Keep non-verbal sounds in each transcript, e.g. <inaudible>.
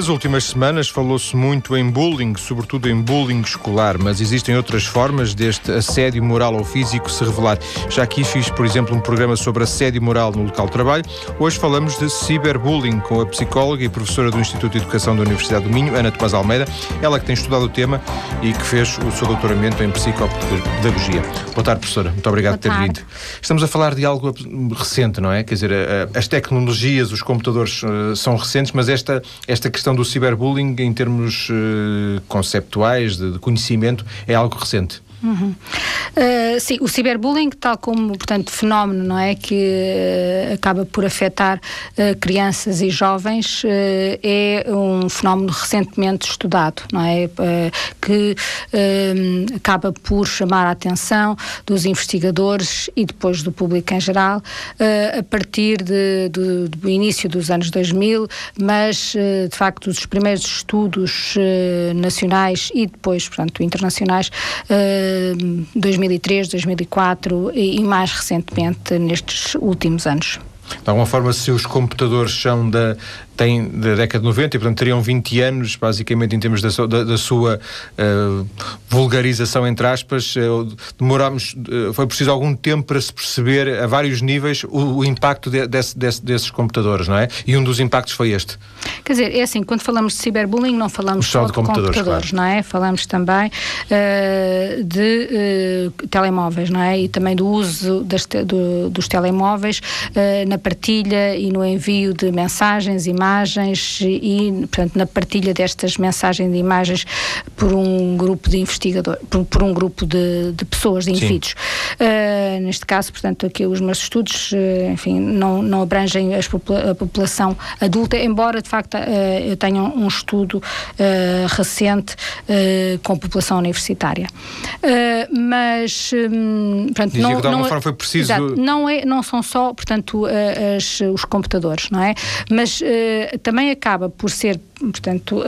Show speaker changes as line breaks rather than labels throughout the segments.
Nas últimas semanas falou-se muito em bullying, sobretudo em bullying escolar, mas existem outras formas deste assédio moral ou físico se revelar. Já aqui fiz, por exemplo, um programa sobre assédio moral no local de trabalho. Hoje falamos de ciberbullying com a psicóloga e professora do Instituto de Educação da Universidade do Minho, Ana Tomás Almeida, ela que tem estudado o tema e que fez o seu doutoramento em psicopedagogia. Boa tarde, professora. Muito obrigado por ter vindo. Estamos a falar de algo recente, não é? Quer dizer, as tecnologias, os computadores eh, são recentes, mas esta, esta questão questão do ciberbullying, em termos uh, conceptuais, de, de conhecimento, é algo recente.
Uhum. Uh, sim, o ciberbullying, tal como, portanto, fenómeno, não é, que uh, acaba por afetar uh, crianças e jovens, é um fenómeno recentemente estudado, não é, que acaba por chamar a atenção dos investigadores e depois do público em geral, a partir de, de, do início dos anos 2000, mas, de facto, os primeiros estudos nacionais e depois, portanto, internacionais 2003, 2004 e, mais recentemente nestes últimos anos.
De alguma forma, se os computadores são da, têm da década de 90 e, portanto, teriam 20 anos, basicamente, em termos da, da, da sua uh, vulgarização, entre aspas. Uh, demorámos, uh, foi preciso algum tempo para se perceber, a vários níveis, o, o impacto de, desse, desse, desses computadores, não é? E um dos impactos foi este.
Quer dizer, é assim, quando falamos de ciberbullying, não falamos só, só de, computadores, computadores claro. não é? Falamos também de telemóveis, não é? E também do uso das, do, dos telemóveis na partilha e no envio de mensagens, imagens imagens e, portanto, na partilha destas mensagens de imagens por um grupo de investigadores, por, por um grupo de, de pessoas, de indivíduos. Uh, neste caso, portanto, aqui os meus estudos, uh, enfim, não, não abrangem popula a população adulta, embora de facto uh, eu tenha um estudo recente com a população universitária. mas, um, portanto,
Dizia não, que de alguma não, forma foi preciso.
Exato, não, é, não são só, portanto, as, os computadores, não é? Mas também acaba por ser portanto, uh,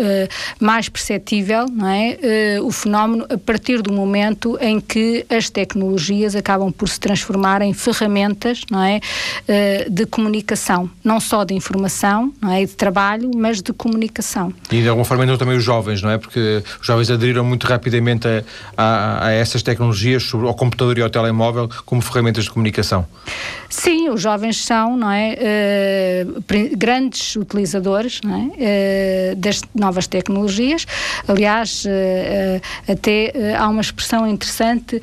mais perceptível não é, uh, o fenómeno a partir do momento em que as tecnologias acabam por se transformar em ferramentas não é, uh, de comunicação, não só de informação, não é, de trabalho, mas de comunicação.
E de alguma forma então também os jovens, não é? Porque os jovens aderiram muito rapidamente a, a, a essas tecnologias, ao computador e ao telemóvel, como ferramentas de comunicação.
Sim, os jovens são, não é, grandes utilizadores, não é? Das novas tecnologias. Aliás, eh, eh, até eh, há uma expressão interessante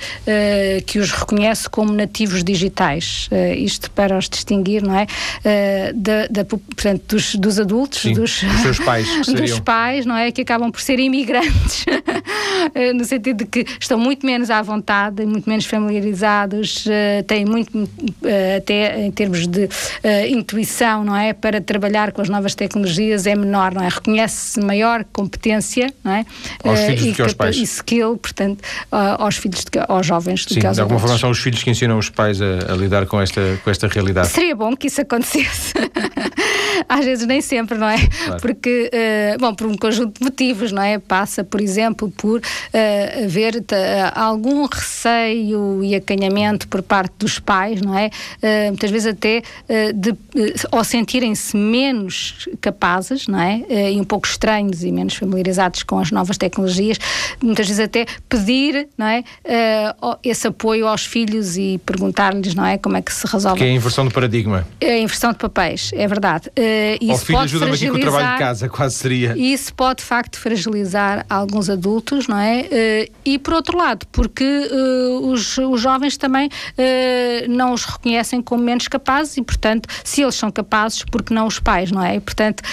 que os reconhece como nativos digitais. isto para os distinguir, não é? Da, da, portanto, dos, dos adultos,
Sim,
dos,
dos seus pais, <laughs>
dos pais, não é? Que acabam por ser imigrantes, <laughs> no sentido de que estão muito menos à vontade, muito menos familiarizados, têm muito, até em termos de intuição, não é? Para trabalhar com as novas tecnologias é menor, não é? Reconhece maior competência não é?
aos filhos uh, do que aos pais.
e skill, portanto, uh, aos filhos, de, aos jovens
do Sim, que aos de alguma forma são os filhos que ensinam os pais a, a, lidar com esta, com esta realidade.
Seria bom que isso acontecesse. <laughs> Às vezes nem sempre, não é? Claro. Porque, uh, bom, por um conjunto de motivos, não é? Passa, por exemplo, por uh, haver algum receio e acanhamento por parte dos pais, não é? muitas vezes até de, ou sentirem-se menos capazes, não é? Um pouco estranhos e menos familiarizados com as novas tecnologias, muitas vezes até pedir não é, uh, esse apoio aos filhos e perguntar-lhes não é, como é que se resolve.
Que é a inversão do paradigma.
É a inversão de papéis, é verdade. Uh,
isso filho ajuda-me aqui com o trabalho de casa, quase seria.
Isso pode de facto fragilizar alguns adultos, não é? Uh, e por outro lado, porque os, os jovens também não os reconhecem como menos capazes e, portanto, se eles são capazes, porque não os pais, não é? E, portanto,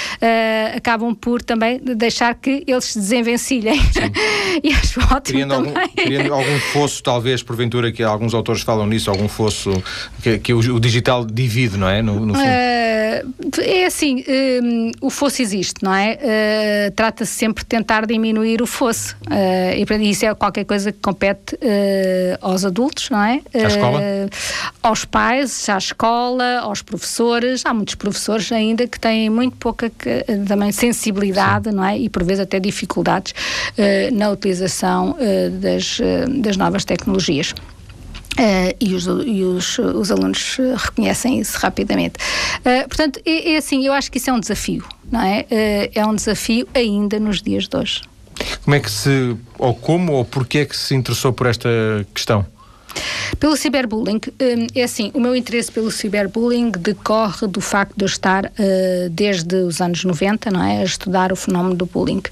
acabam por também deixar que eles se desenvencilhem. <laughs> e acho ótimo criando
também. Algum, criando algum fosso, talvez, porventura, que alguns autores falam nisso, algum fosso que, que o, o, digital divide, não é? No, no uh,
é assim, um, o fosso existe, não é? Uh, Trata-se sempre de tentar diminuir o fosso. Uh, e isso é qualquer coisa que compete aos adultos, não é?
À escola?
Aos pais, à escola, aos professores. Há muitos professores ainda que têm muito pouca também sensibilidade, Sim. não é? E por vezes até dificuldades uh, na utilização uh, das, uh, das novas tecnologias. Uh, e, os, e os, os, alunos reconhecem isso rapidamente. Uh, portanto, é, é, assim, eu acho que isso é um desafio, não é? Uh, é um desafio ainda nos dias de hoje.
Como é que se, ou como, ou porquê é que se interessou por esta questão?
Pelo ciberbullying, hum, é assim, o meu interesse pelo ciberbullying decorre do facto de eu estar uh, desde os anos 90, não é, a estudar o fenómeno do bullying.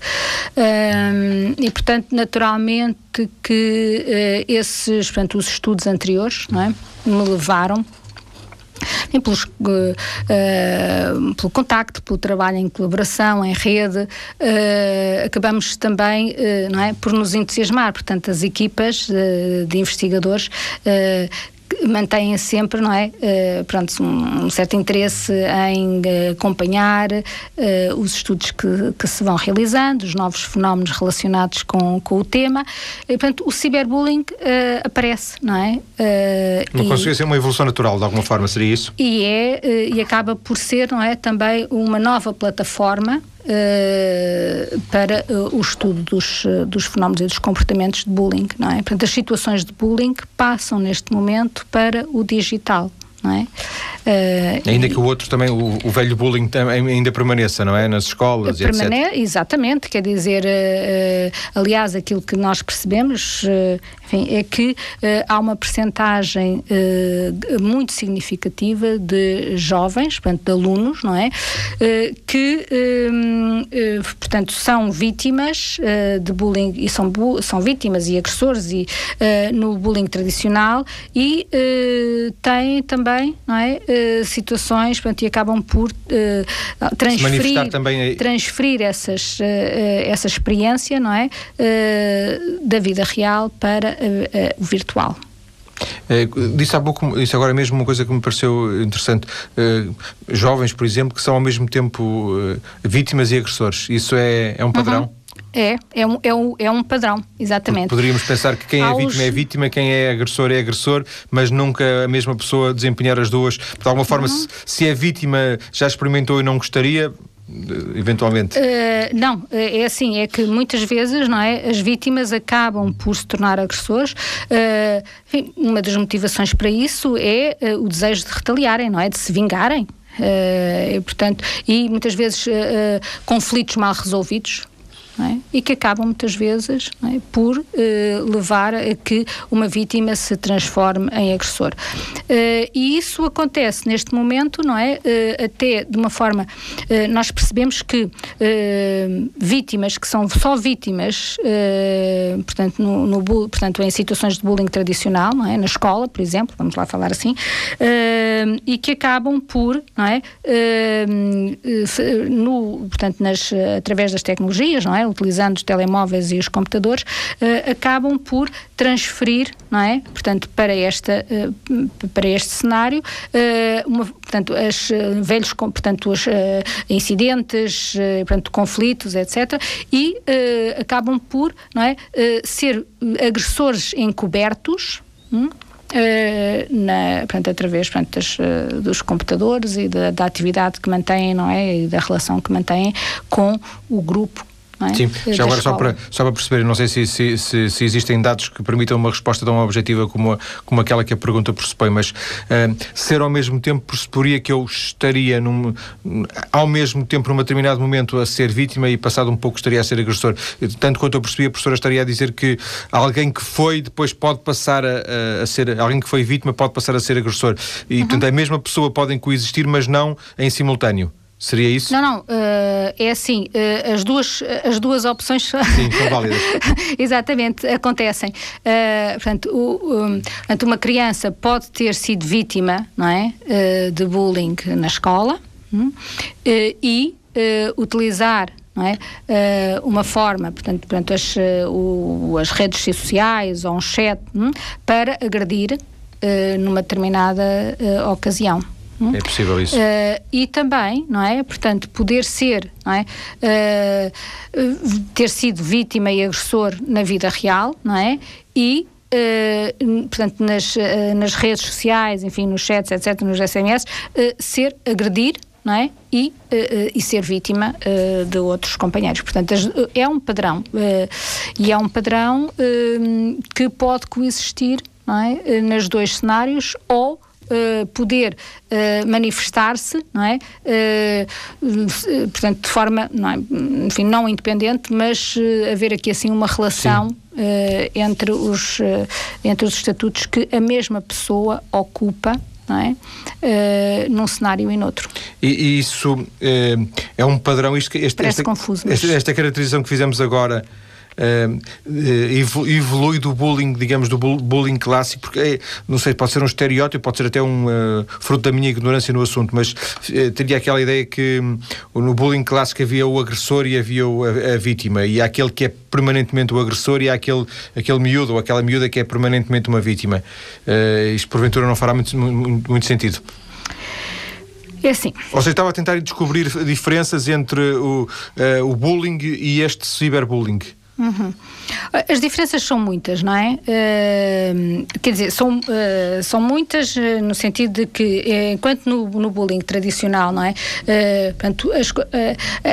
Um, e, portanto, naturalmente que uh, esses, portanto, os estudos anteriores, não é, me levaram nem pelos, uh, uh, pelo contacto, pelo trabalho em colaboração, em rede, uh, acabamos também não é, por nos entusiasmar. Portanto, as equipas de investigadores mantêm sempre, não é, uh, pronto, um, um, certo interesse em uh, acompanhar uh, os estudos que, que, se vão realizando, os novos fenómenos relacionados com, com o tema. E, portanto, o ciberbullying aparece, não é?
não consegue ser uma evolução natural, de alguma forma, seria isso?
E é, e acaba por ser, não é, também uma nova plataforma Uh, para uh, o estudo dos, uh, dos fenómenos e dos comportamentos de bullying, não é? Portanto, as situações de bullying passam neste momento para o digital não é?
Uh, ainda e, que o outro também, o, o, velho bullying ainda permaneça, não é? Nas escolas
permane etc. Exatamente, quer dizer, uh, aliás, aquilo que nós percebemos uh, enfim, é que há uma percentagem muito significativa de jovens, portanto, de alunos, não é? que, portanto, são vítimas de bullying e são, são vítimas e agressores e, no bullying tradicional e têm também também, não é? Uh, situações, portanto, e acabam por uh, transferir, também transferir essas, uh, essa experiência, não é? da vida real para o virtual.
É, disse há pouco, disse agora mesmo uma coisa que me pareceu interessante. jovens, por exemplo, que são ao mesmo tempo vítimas e agressores. Isso é, é um padrão? Uhum.
É, é um, é um, é um padrão, exatamente.
Poderíamos pensar que quem é vítima é vítima, quem é agressor é agressor, mas nunca a mesma pessoa desempenhar as duas. De alguma forma, se, se é vítima, já experimentou e não gostaria, eventualmente? Uh,
não, é assim, é que muitas vezes, não é, as vítimas acabam por se tornar agressores. Uh, enfim, uma das motivações para isso é uh, o desejo de retaliarem, não é, de se vingarem. e, portanto, e muitas vezes conflitos mal resolvidos, é? e que acabam muitas vezes é? por uh, levar a que uma vítima se transforme em agressor. Uh, e isso acontece neste momento, não é? Uh, até de uma forma, nós percebemos que vítimas que são só vítimas, portanto, no, no, portanto, em situações de bullying tradicional, não é? Na escola, por exemplo, vamos lá falar assim, e que acabam por, não é? no, portanto, nas, através das tecnologias, não é? Utilizando os telemóveis e os computadores, uh, acabam por transferir, não é? Portanto, para, esta, uh, para este cenário, uh, uma, portanto, as velhos, portanto, os incidentes, portanto, conflitos, etc. E acabam por, não é? ser agressores encobertos, hum? Uh, na, portanto, através portanto, das, uh, dos computadores e da, da, atividade que mantêm, não é? E da relação que mantêm com o grupo é?
Sim, já agora só para, só para perceber, não sei se, se, se, se, existem dados que permitam uma resposta tão objetiva como, a, como aquela que a pergunta pressupõe, mas uh, ser ao mesmo tempo pressuporia que eu estaria num, ao mesmo tempo num determinado momento a ser vítima e passado um pouco estaria a ser agressor. Tanto quanto eu percebi, a professora estaria a dizer que alguém que foi depois pode passar a, a, a ser, alguém que foi vítima pode passar a ser agressor. E uhum. portanto a mesma pessoa podem coexistir, mas não em simultâneo. Seria isso?
Não, não. Uh, é assim, uh, as, duas, as duas opções <laughs>
Sim, são válidas.
Exatamente, acontecem. Uh, portanto, o, um, portanto, uma criança pode ter sido vítima não é, de bullying na escola um, e utilizar não é? Uh, uma forma, portanto, portanto as, uh, o, as redes sociais ou um chat um, para agredir uh, numa determinada ocasião.
É possível isso.
Uh, e também, não é? Portanto, poder ser, não é? Uh, ter sido vítima e agressor na vida real, não é? E Uh, portanto, nas, uh, nas redes sociais, enfim, nos chats, etc., nos SMS, uh, ser agredir, não é? E, e ser vítima de outros companheiros. Portanto, é um padrão. e é um padrão que pode coexistir não é? nos dois cenários ou Uh, poder uh, manifestar-se, não é? Uh, portanto, de forma, não é? enfim, não independente, mas haver aqui assim uma relação entre, os, entre os estatutos que a mesma pessoa ocupa não é? Num cenário e noutro.
E, e isso é um padrão, isto, este,
Parece esta, confuso,
mas... esta, esta caracterização que fizemos agora uh, evolui do bullying, digamos, do bullying clássico, porque é, não sei, pode ser um estereótipo, pode ser até um uh, fruto da minha ignorância no assunto, mas uh, teria aquela ideia que um, no bullying clássico havia o agressor e havia o, a, a, vítima, e há aquele que é permanentemente o agressor e há aquele, aquele miúdo ou aquela miúda que é permanentemente uma vítima. Uh, isto porventura não fará muito, muito, muito sentido.
É assim.
Ou seja, estava a tentar descobrir diferenças entre o, uh, o bullying e este ciberbullying.
Uhum. As diferenças são muitas, não é? Uh, quer dizer, são, uh, são muitas uh, no sentido de que, enquanto no, no bullying tradicional, não é? portanto, as,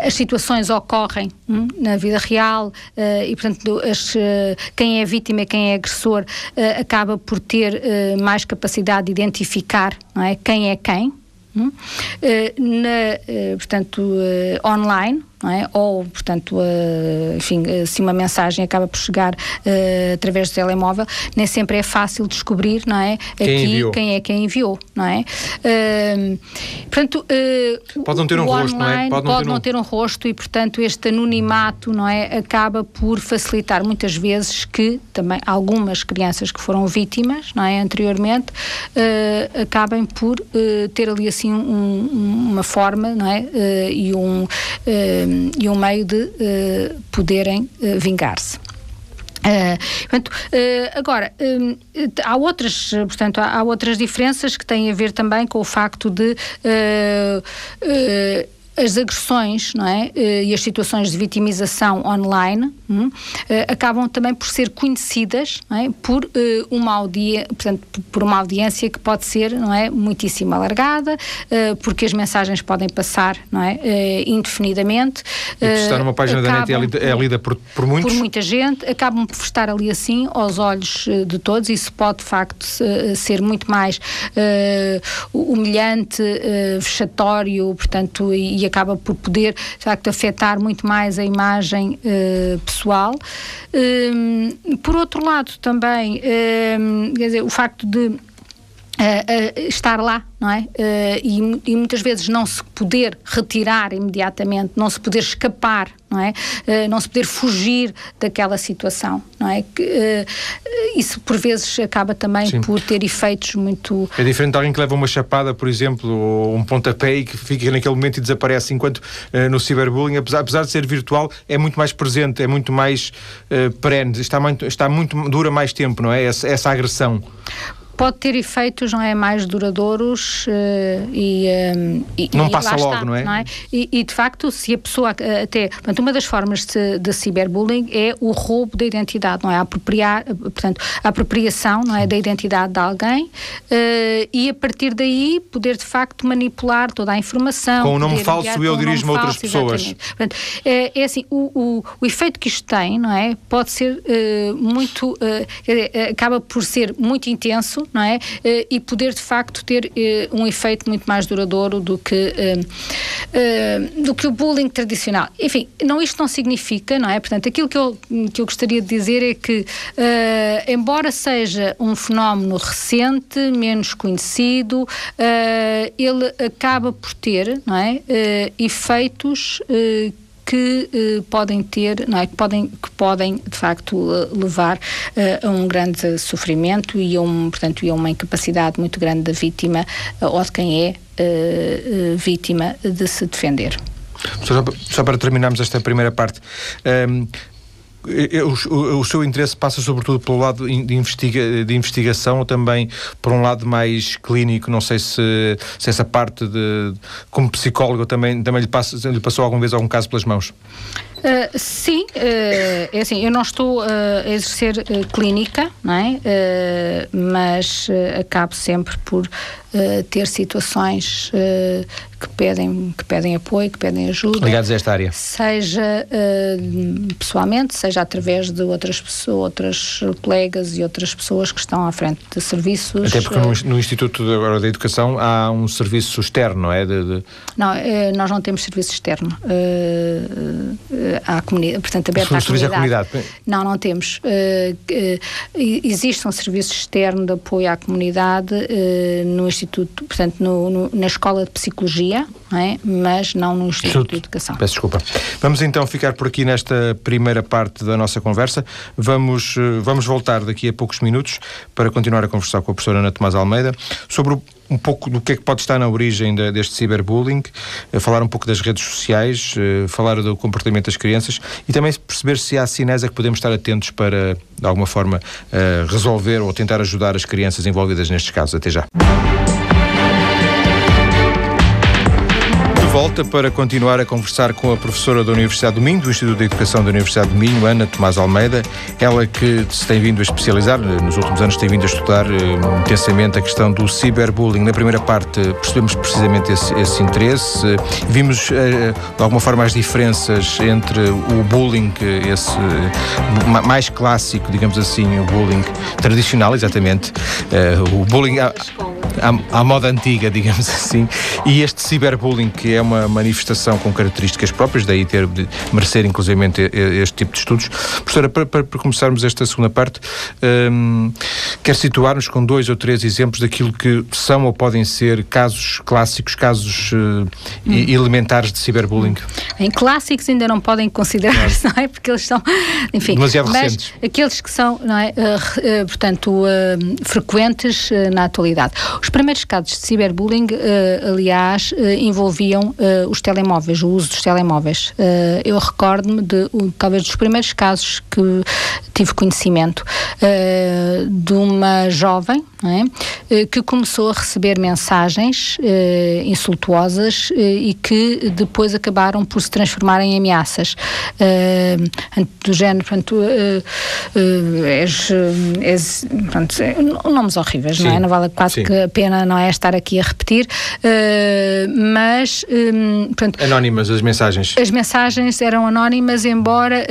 as situações ocorrem um, na vida real e, portanto, as, quem é vítima e quem é agressor acaba por ter mais capacidade de identificar não é? quem é quem. Um, na, portanto, online, é? ou, portanto, uh, enfim, uh, se uma mensagem acaba por chegar uh, através do telemóvel, nem sempre é fácil descobrir, não é?
Quem
Aqui
enviou.
quem é quem enviou, não é? portanto,
pode não ter um rosto, não é?
Pode, não, pode ter, não um... ter um rosto e, portanto, este anonimato, não é? Acaba por facilitar muitas vezes que também algumas crianças que foram vítimas, não é? Anteriormente, acabem por ter ali assim um, uma forma, não é? e um e um meio de uh, poderem uh, vingar-se. Uh, portanto, uh, agora, uh, há outras, portanto, há, há, outras diferenças que têm a ver também com o facto de as agressões não é? Eh, e as situações de vitimização online hum, eh, acabam também por ser conhecidas é? por, eh, uma audiência, portanto, por uma audiência que pode ser não é? muitíssimo alargada, porque as mensagens podem passar não é? indefinidamente.
E estar numa página acabam, da net é lida, é lida por, por muitos?
Por muita gente, acabam por estar ali assim aos olhos de todos. Isso pode, de facto, ser muito mais humilhante, vexatório, portanto, e e acaba por poder, de facto, afetar muito mais a imagem uh, pessoal. Uh, por outro lado, também, uh, quer dizer, o facto de estar lá não é? Uh, e, e, muitas vezes não se poder retirar imediatamente, não se poder escapar, não é? Uh, não se poder fugir daquela situação, não é? Que, uh, isso por vezes acaba também Sim. por ter efeitos muito...
É diferente de alguém que leva uma chapada, por exemplo, ou um pontapé e que fica naquele momento e desaparece, enquanto no ciberbullying, apesar, apesar de ser virtual, é muito mais presente, é muito mais perene, está muito, está muito, dura mais tempo, não é? Essa, essa agressão
pode ter efeitos, não é, mais duradouros uh, e, um,
eh, e, não e passa logo, está, não, é? não é?
E, e, de facto, se a pessoa uh, até, portanto, uma das formas de, de, ciberbullying é o roubo da identidade, não é? A apropriar, portanto, a apropriação, não é, da identidade de alguém uh, e a partir daí poder de facto manipular toda a informação.
Com o nome falso eu dirijo-me a outras pessoas.
Portanto, é, é assim, o, o, o, efeito que isto tem, não é? Pode ser muito, dizer, acaba por ser muito intenso, não é? Eh, e poder de facto ter eh, um efeito muito mais duradouro do que eh, do que o bullying tradicional. Enfim, não isto não significa, não é? Portanto, aquilo que eu que eu gostaria de dizer é que embora seja um fenómeno recente, menos conhecido, ele acaba por ter, não é? efeitos que eh, podem ter, não é, que podem, que podem de facto levar eh, a um grande sofrimento e a, um, portanto, e a uma incapacidade muito grande da vítima eh, ou de quem é vítima de se defender.
Só, para terminarmos esta primeira parte, um, o, o, seu interesse passa sobretudo pelo lado de, investiga, de investigação ou também por um lado mais clínico? Não sei se, se essa parte de como psicólogo também, também lhe, passa, lhe passou alguma vez algum caso pelas mãos.
Uh, sim, uh, é assim, eu não estou uh, a exercer clínica, não é? mas acabo sempre por ter situações que pedem, que pedem apoio, que pedem ajuda.
Ligados a esta área?
Seja pessoalmente, seja através de outras pessoas, outras colegas e outras pessoas que estão à frente de serviços.
Até porque uh, no, Instituto agora da Educação há um serviço externo, não é? De, de...
Não, nós não temos serviço externo à comunidade, portanto, aberto à comunidade. à comunidade. Não, não temos. existe um serviço externo de apoio à comunidade no Instituto, portanto, no, no, na Escola de Psicologia não é? mas não no Instituto de Educação.
Peço desculpa. Vamos então ficar por aqui nesta primeira parte da nossa conversa. Vamos, eh, vamos voltar daqui a poucos minutos para continuar a conversar com a professora Ana Tomás Almeida sobre o um pouco do que é que pode estar na origem de, deste ciberbullying, eh, falar um pouco das redes sociais, eh, falar do comportamento das crianças e também perceber se há sinais a que podemos estar atentos para, de alguma forma, resolver ou tentar ajudar as crianças envolvidas nestes casos. Até já. Volta para continuar a conversar com a professora da Universidade do Minho, do Instituto de Educação da Universidade do Minho, Ana Tomás Almeida, ela que se tem vindo a especializar, nos últimos anos tem vindo a estudar uh, intensamente a questão do ciberbullying. Na primeira parte percebemos precisamente esse, esse interesse, uh, vimos uh, de alguma forma as diferenças entre o bullying, esse mais clássico, digamos assim, o bullying tradicional, exatamente, o bullying à, à, à moda antiga, digamos <laughs> assim, e este ciberbullying que é uma manifestação com características próprias, daí ter de merecer inclusivamente este tipo de estudos. Professora, para, para, para começarmos esta segunda parte, um, quer situar-nos com dois ou três exemplos daquilo que são ou podem ser casos clássicos, casos uh, hum. elementares de ciberbullying?
Em clássicos ainda não podem considerar-se, <laughs> não é? Porque eles são, enfim,
demasiado recentes.
Aqueles que são, não é? Uh, uh, portanto, frequentes na atualidade. Os primeiros casos de ciberbullying, aliás, envolviam uh, os telemóveis, o uso dos telemóveis. Eu recordo-me de um, talvez dos primeiros casos que tive conhecimento de uma jovem é? que começou a receber mensagens insultuosas e que depois acabaram por se transformar em ameaças do género, portanto, és, és pronto, nomes horríveis, Sim. não é? Não vale quase Sim. que a pena não é estar aqui a repetir, mas
um, portanto, anónimas as mensagens.
As mensagens eram anónimas, embora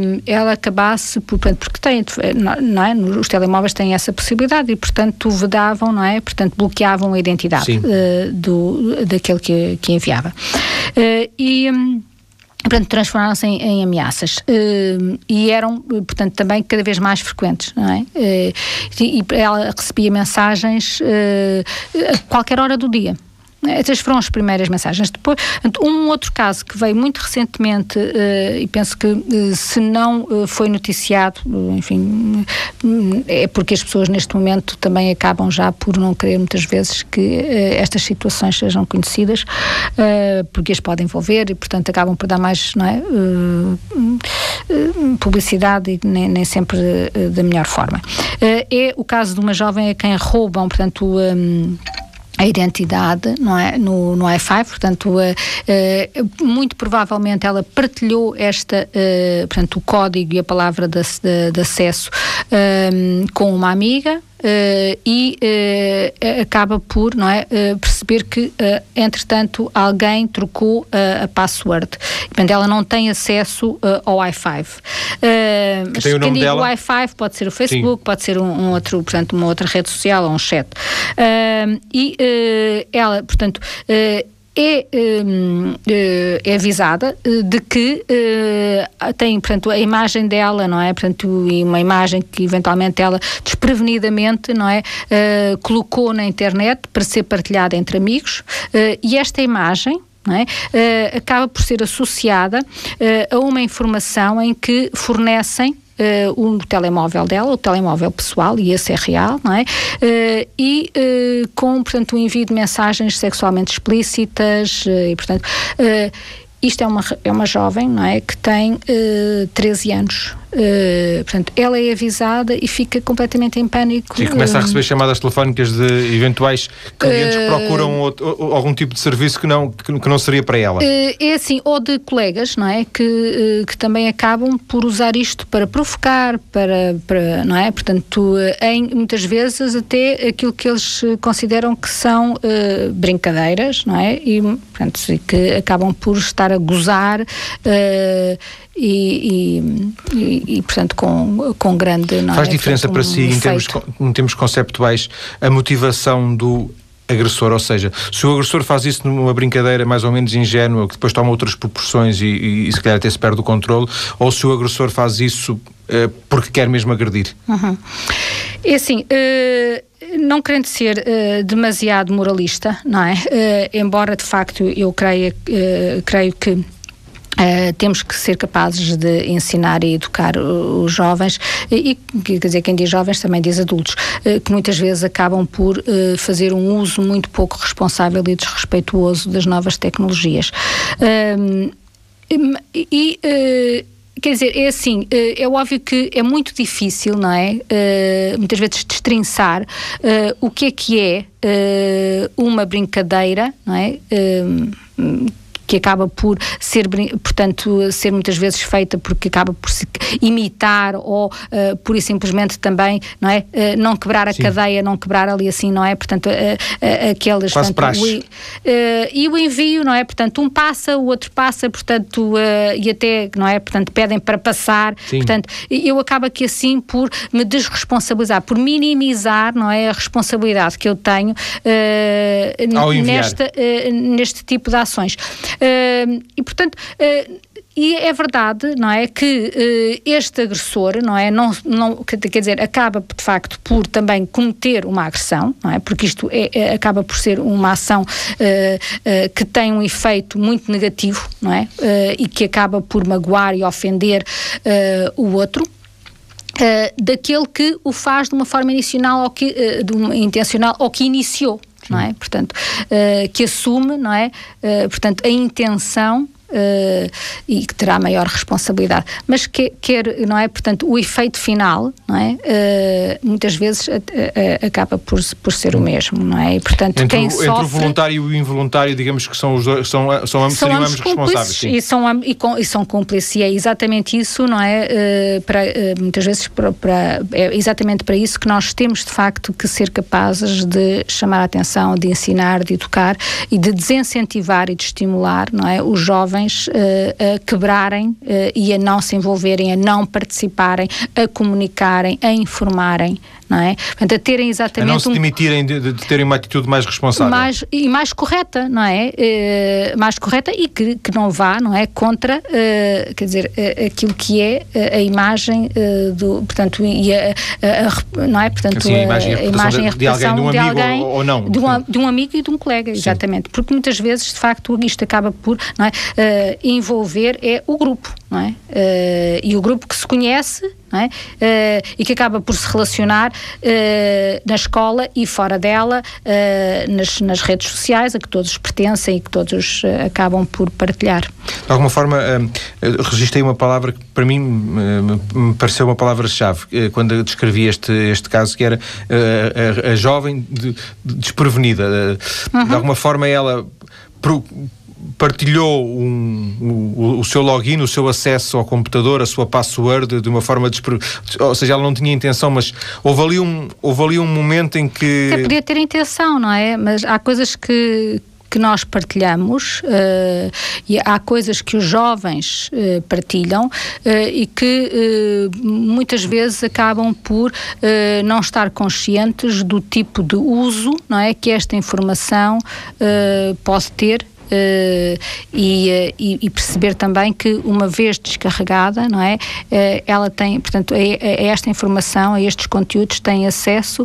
um, ela acabasse, por, portanto, porque tem, não é? Os telemóveis têm essa possibilidade e, portanto, vedavam, não é? Portanto, bloqueavam a identidade uh, do, daquele que, que enviava. Uh, e. Um, portanto, transformaram-se em, em, ameaças uh, e eram, portanto, também cada vez mais frequentes, não é? Uh, e, ela recebia mensagens uh, a qualquer hora do dia. Essas foram as primeiras mensagens. Depois, um outro caso que veio muito recentemente, uh, e penso que uh, se não uh, foi noticiado, enfim, é porque as pessoas neste momento também acabam já por não querer muitas vezes que estas situações sejam conhecidas, porque as podem envolver e, portanto, acabam por dar mais não é, publicidade e nem, nem sempre da melhor forma. é o caso de uma jovem a quem roubam, portanto, um, a identidade não é? No, no i5 portanto uh, uh, muito provavelmente ela partilhou esta uh, portanto o código e a palavra de, de, de acesso com uma amiga e uh, acaba por não é, uh, perceber que, entretanto, alguém trocou a password. Portanto, ela não tem acesso ao Wi-Fi. mas
tem o nome dela?
Wi-Fi pode ser o Facebook, Sim. pode ser um, um, outro, portanto, uma outra rede social ou um chat. e ela, portanto, é, hum, eh, é avisada eh, de que eh, tem, portanto, a imagem dela, não é? Portanto, uma imagem que eventualmente ela desprevenidamente, não é? colocou na internet para ser partilhada entre amigos e esta imagem, é? Uh, acaba por ser associada uh, a uma informação em que fornecem uh, o telemóvel dela, o telemóvel pessoal, e esse é real, não é? Uh, e uh, com, portanto, o envio de mensagens sexualmente explícitas e, portanto, isto é uma, é uma jovem, não é? Que tem uh, 13 anos. Uh, portanto, ela é avisada e fica completamente em pânico.
E começa a receber chamadas telefónicas de eventuais clientes que procuram outro, algum tipo de serviço que não, que, não seria para ela.
é assim, ou de colegas, não é? Que, que também acabam por usar isto para provocar, para, para não é? Portanto, em, muitas vezes até aquilo que eles consideram que são uh, brincadeiras, não é? E, portanto, que acabam por estar a gozar uh, e, e, e, portanto, com, com grande.
Faz é? diferença portanto, um, para si, um em termos, em termos conceptuais, a motivação do agressor, ou seja, se o agressor faz isso numa brincadeira mais ou menos ingênua, que depois toma outras proporções e, e, e se calhar até se perde o controle, ou se o agressor faz isso uh, porque quer mesmo agredir?
Uhum. É assim, uh, não querendo ser uh, demasiado moralista, não é? embora de facto eu creia, creio que Uh, temos que ser capazes de ensinar e educar os jovens e, quer dizer, quem diz jovens também diz adultos, uh, que muitas vezes acabam por uh, fazer um uso muito pouco responsável e desrespeituoso das novas tecnologias. e quer dizer, é assim, é óbvio que é muito difícil, não é? muitas vezes destrinçar o que é que é uma brincadeira, não é? Que acaba por ser, portanto, ser muitas vezes feita porque acaba por se imitar ou uh, pura e simplesmente também, não é? Uh, não quebrar a Sim. cadeia, não quebrar ali assim, não é? Portanto, uh, aqueles.
Quase
portanto, o, e o envio, não é? Portanto, um passa, o outro passa, portanto, e até, não é? Portanto, pedem para passar. Sim. Portanto, eu acabo aqui assim por me desresponsabilizar, por minimizar, não é? A responsabilidade que eu tenho nesta, neste tipo de ações. Uh, e, portanto, uh, e é verdade, não é, que uh, este agressor, não é, não, não, quer dizer, acaba de facto por também cometer uma agressão, não é, porque isto é, é acaba por ser uma ação uh, uh, que tem um efeito muito negativo, não é, e que acaba por magoar e ofender o outro. daquele que o faz de uma forma inicial ou que, uma, intencional ou que iniciou não é? Portanto, uh, que assume, não é? Uh, portanto, a intenção uh, e que terá maior responsabilidade. Mas que, quer, não é? Portanto, o efeito final, não é? Uh, muitas vezes uh, acaba por, por ser o mesmo, não é? E, portanto,
entre,
quem
o,
sofre,
entre o voluntário e o involuntário, digamos que são os dois, são, são, são ambos, ambos responsáveis. Sim.
E são, e, com, e são cúmplices, e é exatamente isso, não é? para, muitas vezes, para, para, é exatamente para isso que nós temos, de facto, que ser capazes de chamar a atenção, de ensinar, de educar e de desincentivar e de estimular, não é? Os jovens jovens uh, a quebrarem uh, e a não se envolverem, a não participarem, a comunicarem, a informarem não é? Portanto, a terem exatamente.
A não se demitirem de, de, terem uma atitude mais responsável.
Mais, e mais correta, não é? Uh, mais correta e que, que não vá, não é? Contra, uh, quer dizer, uh, aquilo que é a imagem do. Portanto, e a, a, a, não é? Portanto,
Sim, a imagem, a, imagem, a reputação de, alguém, de um amigo alguém, ou, ou, não.
De um, de um amigo e de um colega, exatamente. Sim. Porque muitas vezes, de facto, isto acaba por não é? envolver é o grupo, não é? e o grupo que se conhece é? Uh, e que acaba por se relacionar uh, na escola e fora dela, uh, nas, nas, redes sociais, a que todos pertencem e que todos acabam por partilhar.
De alguma forma, registrei uma palavra que para mim me pareceu uma palavra-chave quando descrevi este, este caso, que era a, a, jovem de, de desprevenida. Uhum. De alguma forma, ela partilhou um, o, o, seu login, o seu acesso ao computador, a sua password de uma forma despre... ou seja, ela não tinha intenção, mas houve ali um, houve ali um momento em que
Até podia ter intenção, não é? Mas há coisas que que nós partilhamos uh, e há coisas que os jovens uh, partilham uh, e que muitas vezes acabam por não estar conscientes do tipo de uso não é que esta informação pode ter e, e, perceber também que uma vez descarregada, não é, uh, ela tem, portanto, a, a, esta informação, a estes conteúdos tem acesso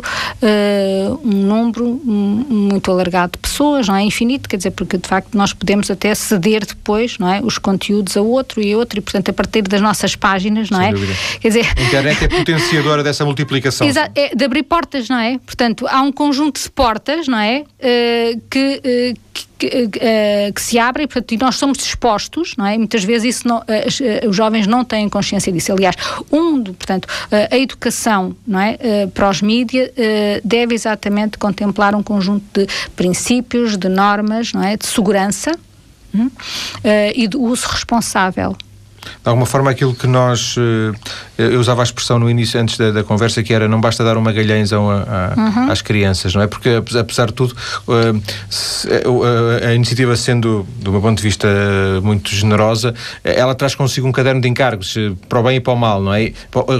um número muito alargado de pessoas, não é, infinito, quer dizer, porque de facto nós podemos até ceder depois, não é, os conteúdos a outro e a outro e portanto a partir das nossas páginas, não Sem é? Dúvida.
Quer dizer, a internet é potenciadora dessa multiplicação.
Exato, é de abrir portas, não é? Portanto, há um conjunto de portas, não é, que, que que, uh, que, se abrem portanto, e nós somos expostos, não é? Muitas vezes isso não, uh, os jovens não têm consciência disso. Aliás, um, portanto, a educação, não é, para os mídias deve exatamente contemplar um conjunto de princípios, de normas, não é, de segurança. Hum, e do uso responsável
de alguma forma, aquilo que nós. Eh, eu usava a expressão no início, antes da, da conversa, que era não basta dar uma a, a, uhum. às crianças, não é? Porque, apesar de tudo, eh, a, a, iniciativa, sendo, do meu ponto de vista, muito generosa, ela traz consigo um caderno de encargos eh, para o bem e para o mal, não é?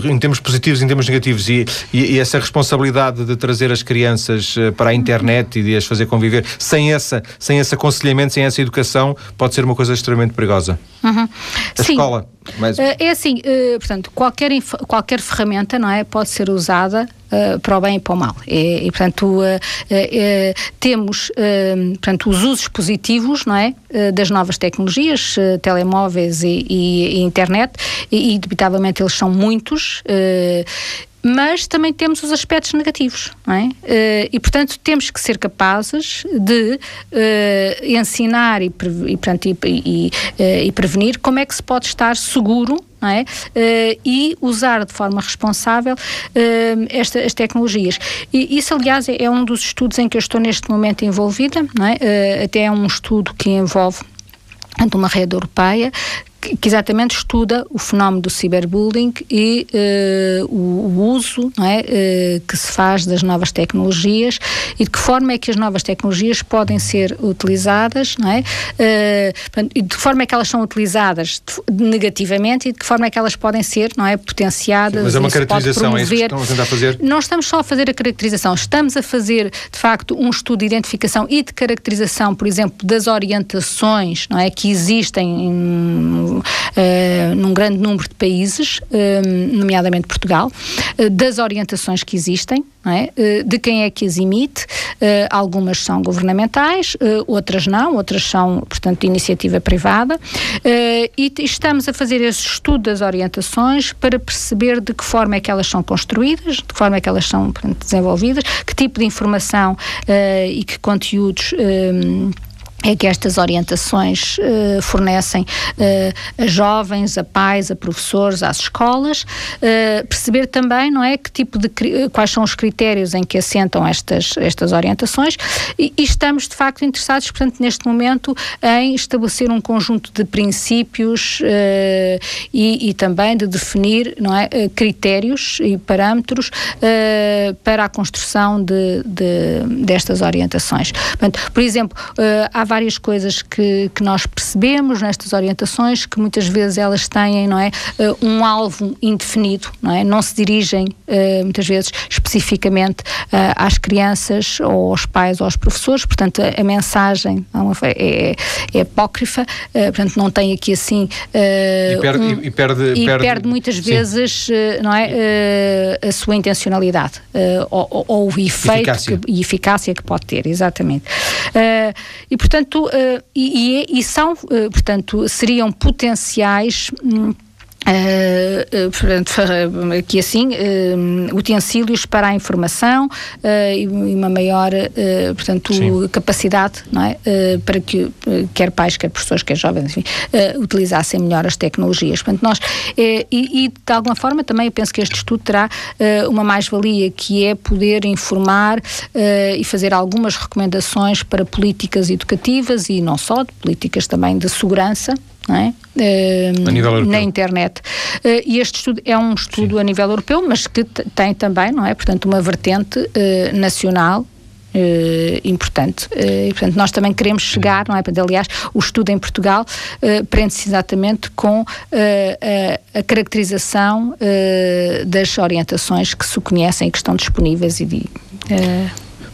Em termos positivos e em termos negativos. E, e, e, essa responsabilidade de trazer as crianças para a internet e de as fazer conviver, sem, essa, sem esse aconselhamento, sem essa educação, pode ser uma coisa extremamente perigosa.
Uhum.
A
Sim.
escola
mas... Eh, é assim, uh, portanto, qualquer, qualquer ferramenta não é, pode ser usada uh, para o bem e para o mal. E, e portanto, uh, temos portanto, os usos positivos não é, das novas tecnologias, telemóveis e, e, e internet, e, indubitavelmente eles são muitos mas também temos os aspectos negativos, não é? Uh, e, portanto, temos que ser capazes de uh, ensinar e, e, portanto, e, e, uh, e, prevenir como é que se pode estar seguro é? e usar de forma responsável esta, as tecnologias. E isso, aliás, é, um dos estudos em que eu estou neste momento envolvida, é? até é um estudo que envolve uma rede europeia que exatamente estuda o fenómeno do ciberbullying e uh, o, o, uso é, uh, que se faz das novas tecnologias e de que forma é que as novas tecnologias podem ser utilizadas, não é? Uh, e de que forma é que elas são utilizadas negativamente e de que forma é que elas podem ser, não é, potenciadas.
Mas é uma caracterização, é isso que estão a tentar fazer?
Não estamos só a fazer a caracterização, estamos a fazer, de facto, um estudo de identificação e de caracterização, por exemplo, das orientações, não é, que existem em, uh, num grande número de países, eh, nomeadamente Portugal, uh, das orientações que existem, é? de quem é que as emite. algumas são governamentais, outras não, outras são, portanto, de iniciativa privada. e estamos a fazer esse estudo das orientações para perceber de que forma é que elas são construídas, de que forma é que elas são portanto, desenvolvidas, que tipo de informação e que conteúdos é que estas orientações uh, fornecem uh, a jovens, a pais, a professores, às escolas, uh, perceber também, não é, que tipo de quais são os critérios em que assentam estas estas orientações e, e, estamos de facto interessados, portanto, neste momento em estabelecer um conjunto de princípios e, e, também de definir, não é, critérios e parâmetros para a construção de, de, destas orientações. Portanto, por exemplo, há várias coisas que, que nós percebemos nestas orientações, que muitas vezes elas têm, não é, uh, um alvo indefinido, não é? Não se dirigem uh, muitas vezes especificamente uh, às crianças ou aos pais ou aos professores, portanto a, mensagem é, é, é apócrifa, portanto não tem aqui assim
e perde, um, e perde,
e perde, perde muitas sim. vezes, não é, a sua intencionalidade ou, ou, o efeito eficácia. Que, e eficácia que pode ter, exatamente. e portanto portanto, uh, e, e, e, são, uh, portanto, seriam potenciais. Hum, Uh, portanto, aqui assim, uh, utensílios para a informação uh, e uma maior, portanto, Sim. capacidade, não é? para que quer pais, quer professores, quer jovens, enfim, utilizassem melhor as tecnologias. Portanto, nós, e, e, de alguma forma também eu penso que este estudo terá uma mais-valia, que é poder informar e fazer algumas recomendações para políticas educativas e não só, de políticas também de segurança, é? Uh, na internet. Uh, e este estudo é um estudo Sim. a nível europeu, mas que tem também, não é? Portanto, uma vertente uh, nacional Uh, importante. Uh, e, portanto, nós também queremos chegar, não é? Aliás, o estudo em Portugal uh, prende-se exatamente com a, a, caracterização das orientações que se conhecem e que estão disponíveis e de,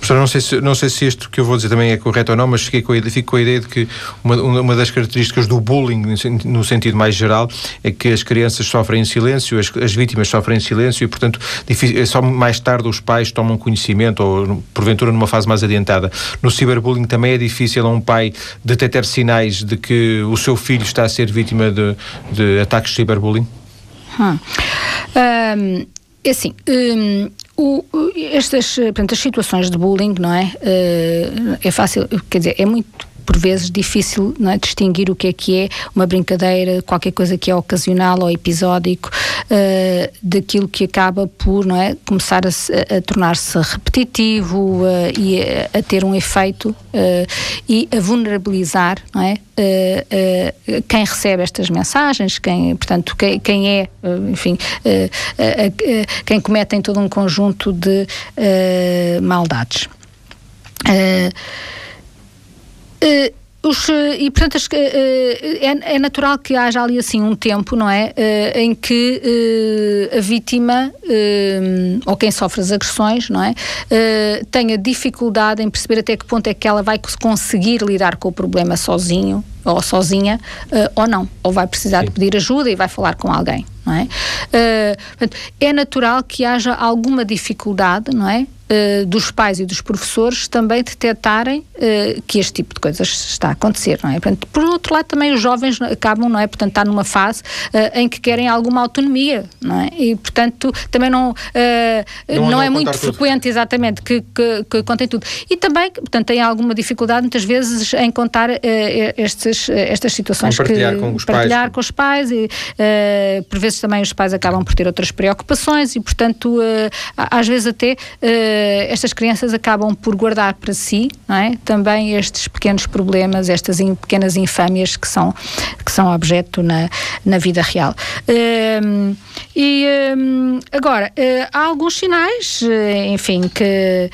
Professor, não sei, se, não sei se isto que eu vou dizer também é correto ou não, mas fiquei com a, fico com a ideia de que uma, uma das características do bullying, no sentido mais geral, é que as crianças sofrem em silêncio, as, as vítimas sofrem em silêncio e, portanto, difícil, só mais tarde os pais tomam conhecimento ou, porventura, numa fase mais adiantada. No ciberbullying também é difícil a um pai detectar sinais de que o seu filho está a ser vítima de, de ataques de ciberbullying?
Hum. Um, é assim, um, o, estas portanto, as situações de bullying, não é? Uh, é fácil, quer dizer, é muito por vezes difícil é, distinguir o que é que é uma brincadeira, qualquer coisa que é ocasional ou episódico, uh, daquilo que acaba por não é, começar a, a tornar-se repetitivo uh, e a, a, ter um efeito uh, e a vulnerabilizar não é, quem recebe estas mensagens, quem, portanto, quem, quem é, enfim, quem comete todo um conjunto de maldades. Uh, os, e portanto uh, é, é, natural que haja ali assim um tempo, não é? Em que a vítima ou quem sofre as agressões, não é? tenha dificuldade em perceber até que ponto é que ela vai conseguir lidar com o problema sozinho ou sozinha ou não, ou vai precisar Sim. de pedir ajuda e vai falar com alguém, não é? É natural que haja alguma dificuldade, não é? Uh, dos pais e dos professores também detectarem uh, que este tipo de coisas está a acontecer, não é? Portanto, por outro lado, também os jovens acabam, não é? Portanto, estar numa fase uh, em que querem alguma autonomia, não é? E, portanto, também não, não, não é muito frequente, exatamente, que, que, que, contem tudo. E também, portanto, têm alguma dificuldade, muitas vezes, em contar estes, estas situações.
partilhar que, com os
partilhar
pais.
com os pais e, por vezes, também os pais acabam por ter outras preocupações e, portanto, às vezes até eh, estas crianças acabam por guardar para si é? também estes pequenos problemas, estas in, pequenas infâmias que são, que são objeto na, na vida real. Uh, e uh, agora, uh, há alguns sinais, eh, enfim, que,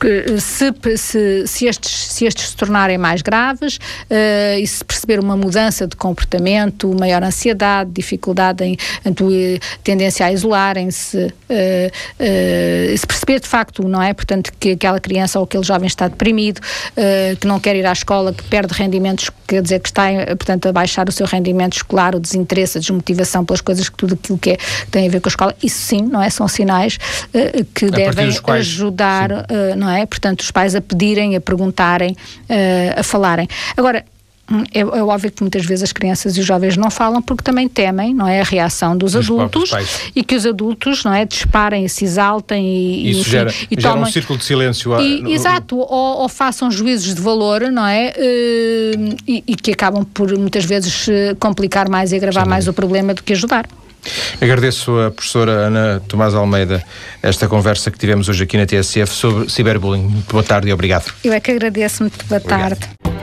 que se, se, se, estes, se estes se tornarem mais graves e se perceber uma mudança de comportamento, maior ansiedade, dificuldade em, em tendência a isolarem-se, uh, se perceber de facto, não é? Portanto, que aquela criança ou aquele jovem está deprimido, uh, que não quer ir à escola, que perde rendimentos, quer dizer que está, portanto, a baixar o seu rendimento escolar, o desinteresse, a desmotivação pelas coisas que tudo aquilo que, é, que tem a ver com a escola, isso sim, não é? São sinais uh, que a devem quais, ajudar, não é? Portanto, os pais a pedirem, a perguntarem, a falarem. Agora, é, é, óbvio que muitas vezes as crianças e os jovens não falam porque também temem, não é, a reação dos, adultos e que os adultos, não é, disparem, se exaltem e,
Isso
enfim,
gera,
e
gera um círculo de silêncio.
E, no, exato, ou, ou, façam juízos de valor, não é, uh, e, e, que acabam por muitas vezes eh, complicar mais e agravar Sim. mais o problema do que ajudar.
Agradeço à professora Ana Tomás Almeida esta conversa que tivemos hoje aqui na TSF sobre ciberbullying. Muito boa tarde e obrigado.
Eu é que agradeço. Muito boa obrigado. tarde.